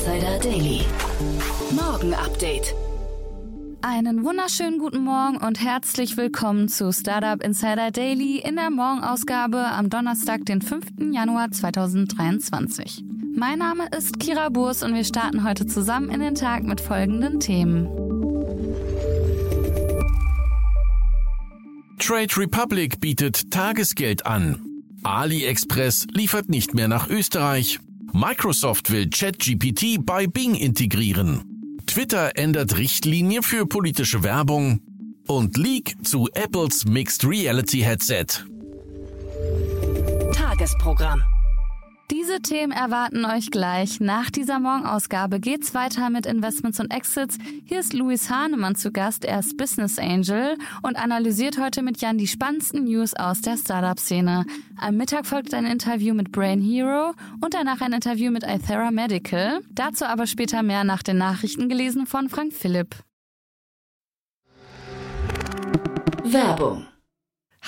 Insider Daily. Morgen Update. Einen wunderschönen guten Morgen und herzlich willkommen zu Startup Insider Daily in der Morgenausgabe am Donnerstag, den 5. Januar 2023. Mein Name ist Kira Burs und wir starten heute zusammen in den Tag mit folgenden Themen. Trade Republic bietet Tagesgeld an. AliExpress liefert nicht mehr nach Österreich. Microsoft will ChatGPT bei Bing integrieren. Twitter ändert Richtlinie für politische Werbung. Und Leak zu Apples Mixed Reality Headset. Tagesprogramm. Diese Themen erwarten euch gleich. Nach dieser Morgenausgabe geht's weiter mit Investments und Exits. Hier ist Luis Hahnemann zu Gast. Er ist Business Angel und analysiert heute mit Jan die spannendsten News aus der Startup-Szene. Am Mittag folgt ein Interview mit Brain Hero und danach ein Interview mit Ithera Medical. Dazu aber später mehr nach den Nachrichten gelesen von Frank Philipp. Werbung.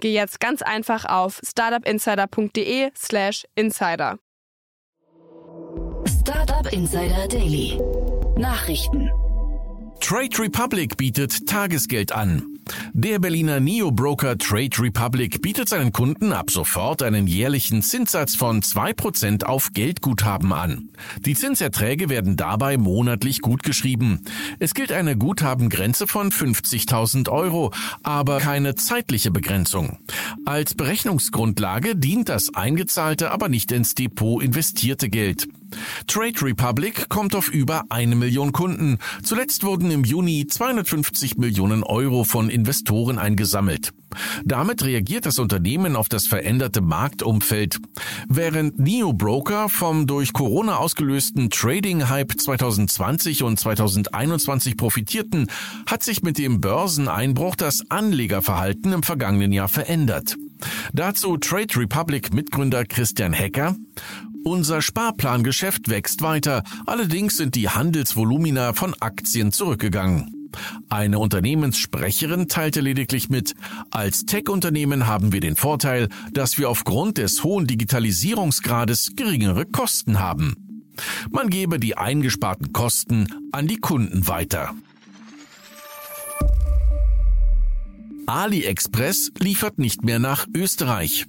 geh jetzt ganz einfach auf startupinsider.de/slash insider. Startup Insider Daily. Nachrichten. Trade Republic bietet Tagesgeld an. Der Berliner Neo-Broker Trade Republic bietet seinen Kunden ab sofort einen jährlichen Zinssatz von 2% auf Geldguthaben an. Die Zinserträge werden dabei monatlich gutgeschrieben. Es gilt eine Guthabengrenze von 50.000 Euro, aber keine zeitliche Begrenzung. Als Berechnungsgrundlage dient das eingezahlte, aber nicht ins Depot investierte Geld. Trade Republic kommt auf über eine Million Kunden. Zuletzt wurden im Juni 250 Millionen Euro von Investoren eingesammelt. Damit reagiert das Unternehmen auf das veränderte Marktumfeld. Während Neo Broker vom durch Corona ausgelösten Trading-Hype 2020 und 2021 profitierten, hat sich mit dem Börseneinbruch das Anlegerverhalten im vergangenen Jahr verändert. Dazu Trade Republic Mitgründer Christian Hecker. Unser Sparplangeschäft wächst weiter, allerdings sind die Handelsvolumina von Aktien zurückgegangen. Eine Unternehmenssprecherin teilte lediglich mit, als Tech-Unternehmen haben wir den Vorteil, dass wir aufgrund des hohen Digitalisierungsgrades geringere Kosten haben. Man gebe die eingesparten Kosten an die Kunden weiter. AliExpress liefert nicht mehr nach Österreich.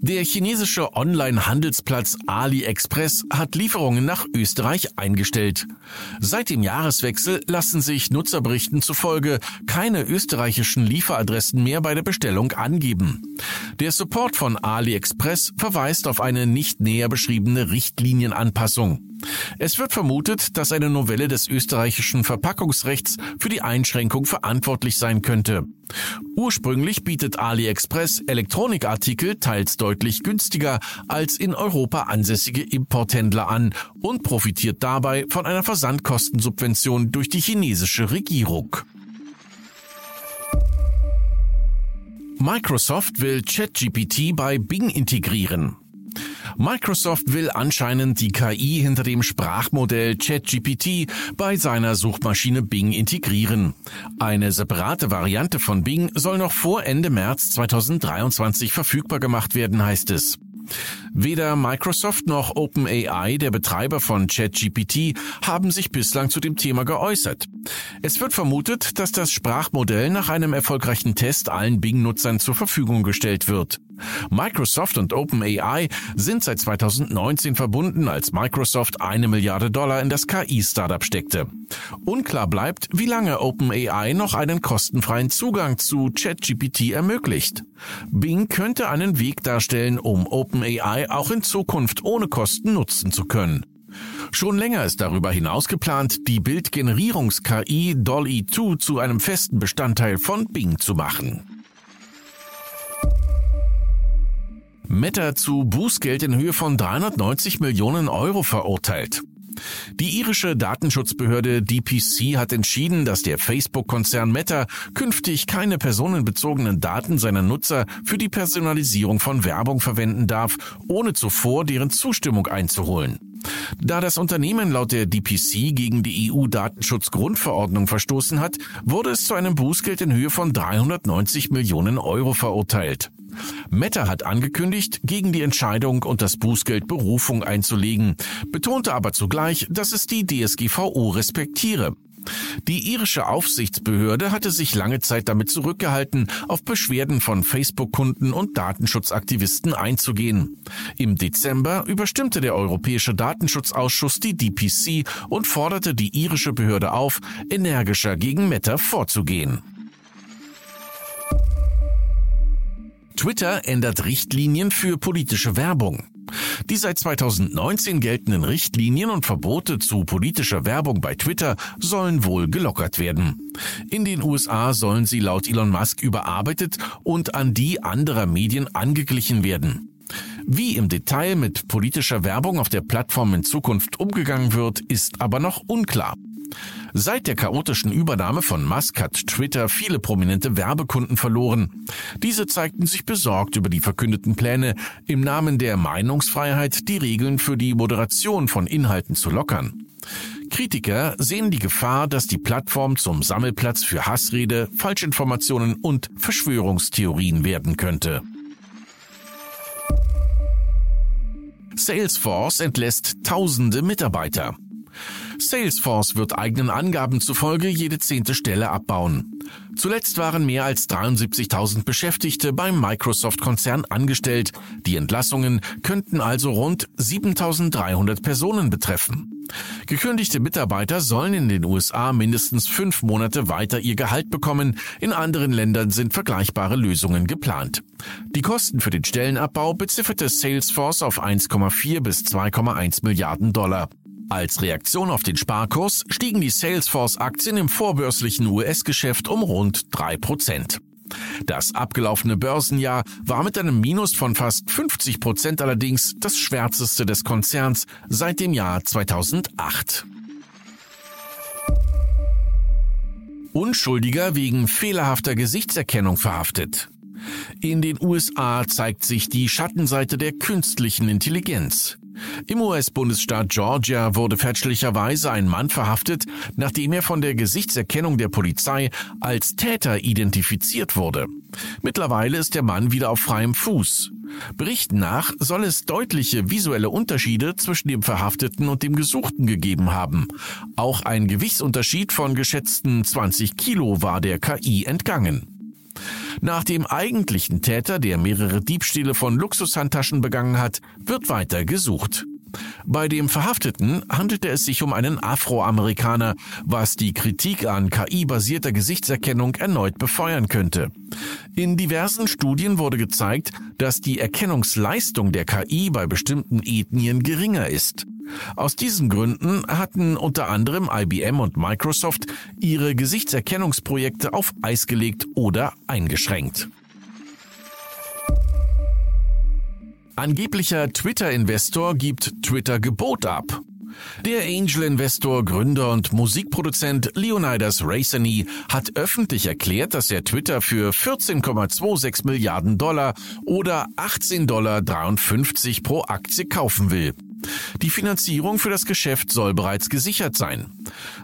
Der chinesische Online-Handelsplatz AliExpress hat Lieferungen nach Österreich eingestellt. Seit dem Jahreswechsel lassen sich Nutzerberichten zufolge keine österreichischen Lieferadressen mehr bei der Bestellung angeben. Der Support von AliExpress verweist auf eine nicht näher beschriebene Richtlinienanpassung. Es wird vermutet, dass eine Novelle des österreichischen Verpackungsrechts für die Einschränkung verantwortlich sein könnte. Ursprünglich bietet AliExpress Elektronikartikel teils deutlich günstiger als in Europa ansässige Importhändler an und profitiert dabei von einer Versandkostensubvention durch die chinesische Regierung. Microsoft will ChatGPT bei Bing integrieren. Microsoft will anscheinend die KI hinter dem Sprachmodell ChatGPT bei seiner Suchmaschine Bing integrieren. Eine separate Variante von Bing soll noch vor Ende März 2023 verfügbar gemacht werden, heißt es. Weder Microsoft noch OpenAI, der Betreiber von ChatGPT, haben sich bislang zu dem Thema geäußert. Es wird vermutet, dass das Sprachmodell nach einem erfolgreichen Test allen Bing-Nutzern zur Verfügung gestellt wird. Microsoft und OpenAI sind seit 2019 verbunden, als Microsoft eine Milliarde Dollar in das KI-Startup steckte. Unklar bleibt, wie lange OpenAI noch einen kostenfreien Zugang zu ChatGPT ermöglicht. Bing könnte einen Weg darstellen, um OpenAI auch in Zukunft ohne Kosten nutzen zu können. Schon länger ist darüber hinaus geplant, die Bildgenerierungs-KI Dolly 2 zu einem festen Bestandteil von Bing zu machen. Meta zu Bußgeld in Höhe von 390 Millionen Euro verurteilt. Die irische Datenschutzbehörde DPC hat entschieden, dass der Facebook-Konzern Meta künftig keine personenbezogenen Daten seiner Nutzer für die Personalisierung von Werbung verwenden darf, ohne zuvor deren Zustimmung einzuholen. Da das Unternehmen laut der DPC gegen die EU-Datenschutzgrundverordnung verstoßen hat, wurde es zu einem Bußgeld in Höhe von 390 Millionen Euro verurteilt. Meta hat angekündigt, gegen die Entscheidung und das Bußgeld Berufung einzulegen, betonte aber zugleich, dass es die DSGVO respektiere. Die irische Aufsichtsbehörde hatte sich lange Zeit damit zurückgehalten, auf Beschwerden von Facebook-Kunden und Datenschutzaktivisten einzugehen. Im Dezember überstimmte der Europäische Datenschutzausschuss die DPC und forderte die irische Behörde auf, energischer gegen Meta vorzugehen. Twitter ändert Richtlinien für politische Werbung. Die seit 2019 geltenden Richtlinien und Verbote zu politischer Werbung bei Twitter sollen wohl gelockert werden. In den USA sollen sie laut Elon Musk überarbeitet und an die anderer Medien angeglichen werden. Wie im Detail mit politischer Werbung auf der Plattform in Zukunft umgegangen wird, ist aber noch unklar. Seit der chaotischen Übernahme von Musk hat Twitter viele prominente Werbekunden verloren. Diese zeigten sich besorgt über die verkündeten Pläne, im Namen der Meinungsfreiheit die Regeln für die Moderation von Inhalten zu lockern. Kritiker sehen die Gefahr, dass die Plattform zum Sammelplatz für Hassrede, Falschinformationen und Verschwörungstheorien werden könnte. Salesforce entlässt tausende Mitarbeiter. Salesforce wird eigenen Angaben zufolge jede zehnte Stelle abbauen. Zuletzt waren mehr als 73.000 Beschäftigte beim Microsoft-Konzern angestellt. Die Entlassungen könnten also rund 7.300 Personen betreffen. Gekündigte Mitarbeiter sollen in den USA mindestens fünf Monate weiter ihr Gehalt bekommen. In anderen Ländern sind vergleichbare Lösungen geplant. Die Kosten für den Stellenabbau bezifferte Salesforce auf 1,4 bis 2,1 Milliarden Dollar. Als Reaktion auf den Sparkurs stiegen die Salesforce-Aktien im vorbörslichen US-Geschäft um rund drei Prozent. Das abgelaufene Börsenjahr war mit einem Minus von fast 50 Prozent allerdings das schwärzeste des Konzerns seit dem Jahr 2008. Unschuldiger wegen fehlerhafter Gesichtserkennung verhaftet. In den USA zeigt sich die Schattenseite der künstlichen Intelligenz. Im US-Bundesstaat Georgia wurde fälschlicherweise ein Mann verhaftet, nachdem er von der Gesichtserkennung der Polizei als Täter identifiziert wurde. Mittlerweile ist der Mann wieder auf freiem Fuß. Berichten nach soll es deutliche visuelle Unterschiede zwischen dem Verhafteten und dem Gesuchten gegeben haben. Auch ein Gewichtsunterschied von geschätzten 20 Kilo war der KI entgangen. Nach dem eigentlichen Täter, der mehrere Diebstähle von Luxushandtaschen begangen hat, wird weiter gesucht. Bei dem Verhafteten handelte es sich um einen Afroamerikaner, was die Kritik an KI-basierter Gesichtserkennung erneut befeuern könnte. In diversen Studien wurde gezeigt, dass die Erkennungsleistung der KI bei bestimmten Ethnien geringer ist. Aus diesen Gründen hatten unter anderem IBM und Microsoft ihre Gesichtserkennungsprojekte auf Eis gelegt oder eingeschränkt. Angeblicher Twitter-Investor gibt Twitter-Gebot ab. Der Angel-Investor, Gründer und Musikproduzent Leonidas Raceny hat öffentlich erklärt, dass er Twitter für 14,26 Milliarden Dollar oder 18,53 Dollar pro Aktie kaufen will. Die Finanzierung für das Geschäft soll bereits gesichert sein.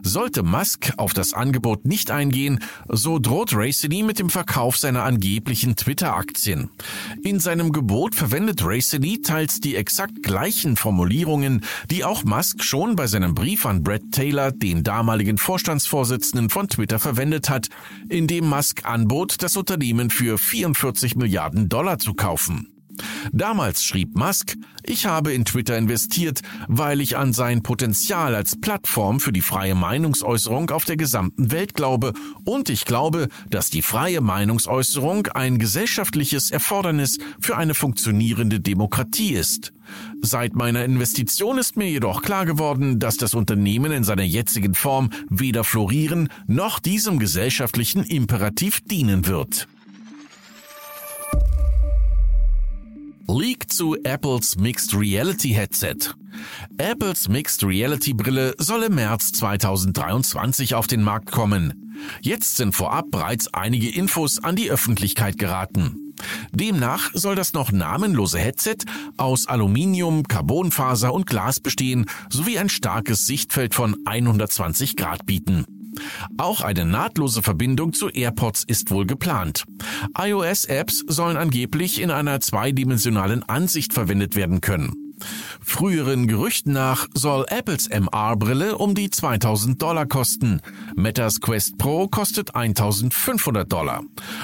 Sollte Musk auf das Angebot nicht eingehen, so droht Racini mit dem Verkauf seiner angeblichen Twitter-Aktien. In seinem Gebot verwendet Racini teils die exakt gleichen Formulierungen, die auch Musk schon bei seinem Brief an Brett Taylor, den damaligen Vorstandsvorsitzenden von Twitter, verwendet hat, in dem Musk anbot, das Unternehmen für 44 Milliarden Dollar zu kaufen. Damals schrieb Musk, ich habe in Twitter investiert, weil ich an sein Potenzial als Plattform für die freie Meinungsäußerung auf der gesamten Welt glaube und ich glaube, dass die freie Meinungsäußerung ein gesellschaftliches Erfordernis für eine funktionierende Demokratie ist. Seit meiner Investition ist mir jedoch klar geworden, dass das Unternehmen in seiner jetzigen Form weder florieren noch diesem gesellschaftlichen Imperativ dienen wird. Leak zu Apples Mixed Reality Headset. Apples Mixed Reality Brille soll im März 2023 auf den Markt kommen. Jetzt sind vorab bereits einige Infos an die Öffentlichkeit geraten. Demnach soll das noch namenlose Headset aus Aluminium, Carbonfaser und Glas bestehen sowie ein starkes Sichtfeld von 120 Grad bieten. Auch eine nahtlose Verbindung zu AirPods ist wohl geplant. iOS-Apps sollen angeblich in einer zweidimensionalen Ansicht verwendet werden können. Früheren Gerüchten nach soll Apples MR-Brille um die 2000 Dollar kosten. Metas Quest Pro kostet 1500 Dollar.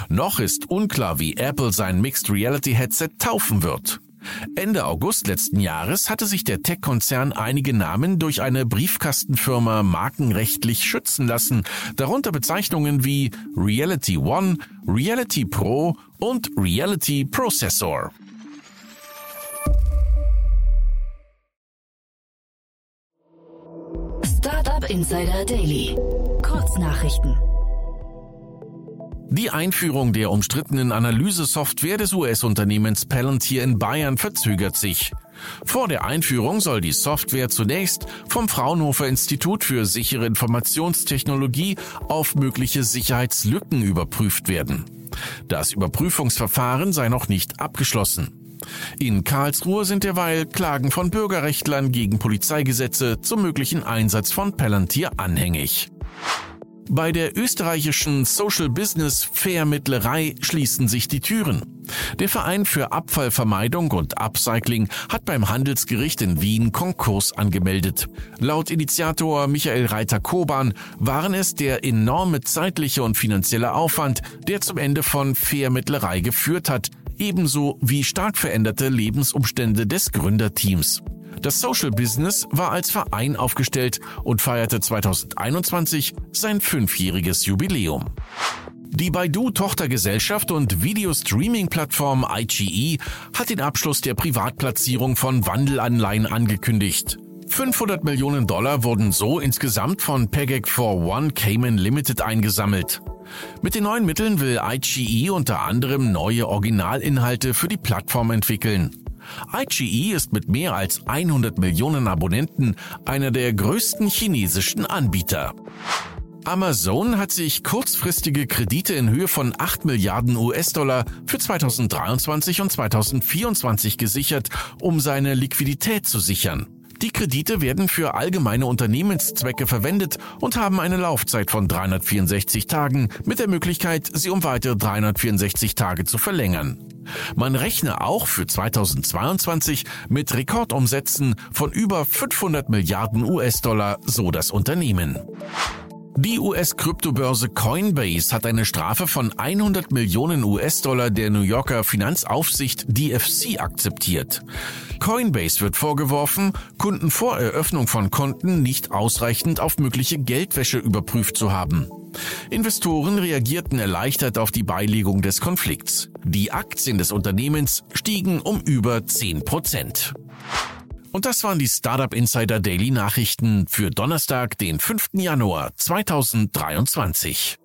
Noch ist unklar, wie Apple sein Mixed Reality Headset taufen wird. Ende August letzten Jahres hatte sich der Tech-Konzern einige Namen durch eine Briefkastenfirma markenrechtlich schützen lassen, darunter Bezeichnungen wie Reality One, Reality Pro und Reality Processor. Startup Insider Daily. Kurznachrichten. Die Einführung der umstrittenen Analysesoftware des US-Unternehmens Palantir in Bayern verzögert sich. Vor der Einführung soll die Software zunächst vom Fraunhofer Institut für sichere Informationstechnologie auf mögliche Sicherheitslücken überprüft werden. Das Überprüfungsverfahren sei noch nicht abgeschlossen. In Karlsruhe sind derweil Klagen von Bürgerrechtlern gegen Polizeigesetze zum möglichen Einsatz von Palantir anhängig. Bei der österreichischen Social Business Vermittlerei schließen sich die Türen. Der Verein für Abfallvermeidung und Upcycling hat beim Handelsgericht in Wien Konkurs angemeldet. Laut Initiator Michael Reiter-Koban waren es der enorme zeitliche und finanzielle Aufwand, der zum Ende von Vermittlerei geführt hat, ebenso wie stark veränderte Lebensumstände des Gründerteams. Das Social Business war als Verein aufgestellt und feierte 2021 sein fünfjähriges Jubiläum. Die Baidu-Tochtergesellschaft und Videostreaming-Plattform IGE hat den Abschluss der Privatplatzierung von Wandelanleihen angekündigt. 500 Millionen Dollar wurden so insgesamt von Pegec 41 Cayman Limited eingesammelt. Mit den neuen Mitteln will IGE unter anderem neue Originalinhalte für die Plattform entwickeln. iQIYI ist mit mehr als 100 Millionen Abonnenten einer der größten chinesischen Anbieter. Amazon hat sich kurzfristige Kredite in Höhe von 8 Milliarden US-Dollar für 2023 und 2024 gesichert, um seine Liquidität zu sichern. Die Kredite werden für allgemeine Unternehmenszwecke verwendet und haben eine Laufzeit von 364 Tagen mit der Möglichkeit, sie um weitere 364 Tage zu verlängern. Man rechne auch für 2022 mit Rekordumsätzen von über 500 Milliarden US-Dollar, so das Unternehmen. Die US-Kryptobörse Coinbase hat eine Strafe von 100 Millionen US-Dollar der New Yorker Finanzaufsicht DFC akzeptiert. Coinbase wird vorgeworfen, Kunden vor Eröffnung von Konten nicht ausreichend auf mögliche Geldwäsche überprüft zu haben. Investoren reagierten erleichtert auf die Beilegung des Konflikts. Die Aktien des Unternehmens stiegen um über 10 Prozent. Und das waren die Startup Insider Daily Nachrichten für Donnerstag, den 5. Januar 2023.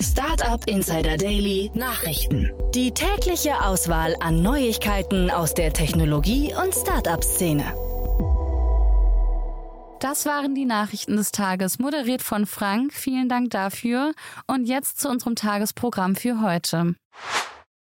Startup Insider Daily Nachrichten. Die tägliche Auswahl an Neuigkeiten aus der Technologie- und Startup-Szene. Das waren die Nachrichten des Tages, moderiert von Frank. Vielen Dank dafür. Und jetzt zu unserem Tagesprogramm für heute.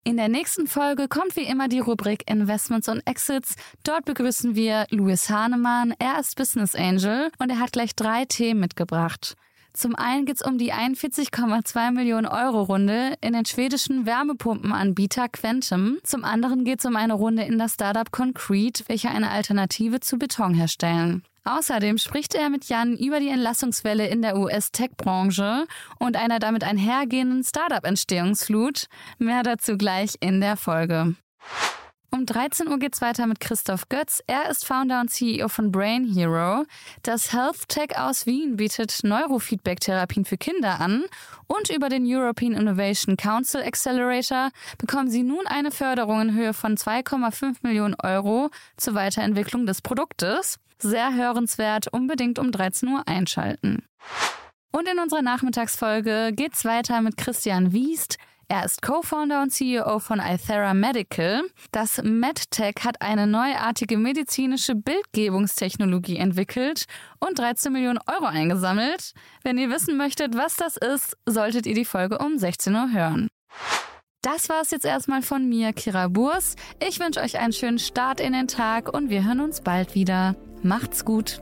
In der nächsten Folge kommt wie immer die Rubrik Investments und Exits. Dort begrüßen wir Louis Hahnemann. Er ist Business Angel und er hat gleich drei Themen mitgebracht. Zum einen geht es um die 41,2 Millionen Euro Runde in den schwedischen Wärmepumpenanbieter Quantum. Zum anderen geht es um eine Runde in das Startup Concrete, welche eine Alternative zu Beton herstellen. Außerdem spricht er mit Jan über die Entlassungswelle in der US-Tech-Branche und einer damit einhergehenden Startup-Entstehungsflut. Mehr dazu gleich in der Folge. Um 13 Uhr geht's weiter mit Christoph Götz. Er ist Founder und CEO von Brain Hero. Das Health Tech aus Wien bietet Neurofeedback-Therapien für Kinder an. Und über den European Innovation Council Accelerator bekommen Sie nun eine Förderung in Höhe von 2,5 Millionen Euro zur Weiterentwicklung des Produktes. Sehr hörenswert, unbedingt um 13 Uhr einschalten. Und in unserer Nachmittagsfolge geht's weiter mit Christian Wiest. Er ist Co-Founder und CEO von iThera Medical. Das MedTech hat eine neuartige medizinische Bildgebungstechnologie entwickelt und 13 Millionen Euro eingesammelt. Wenn ihr wissen möchtet, was das ist, solltet ihr die Folge um 16 Uhr hören. Das war es jetzt erstmal von mir, Kira Burs. Ich wünsche euch einen schönen Start in den Tag und wir hören uns bald wieder. Macht's gut.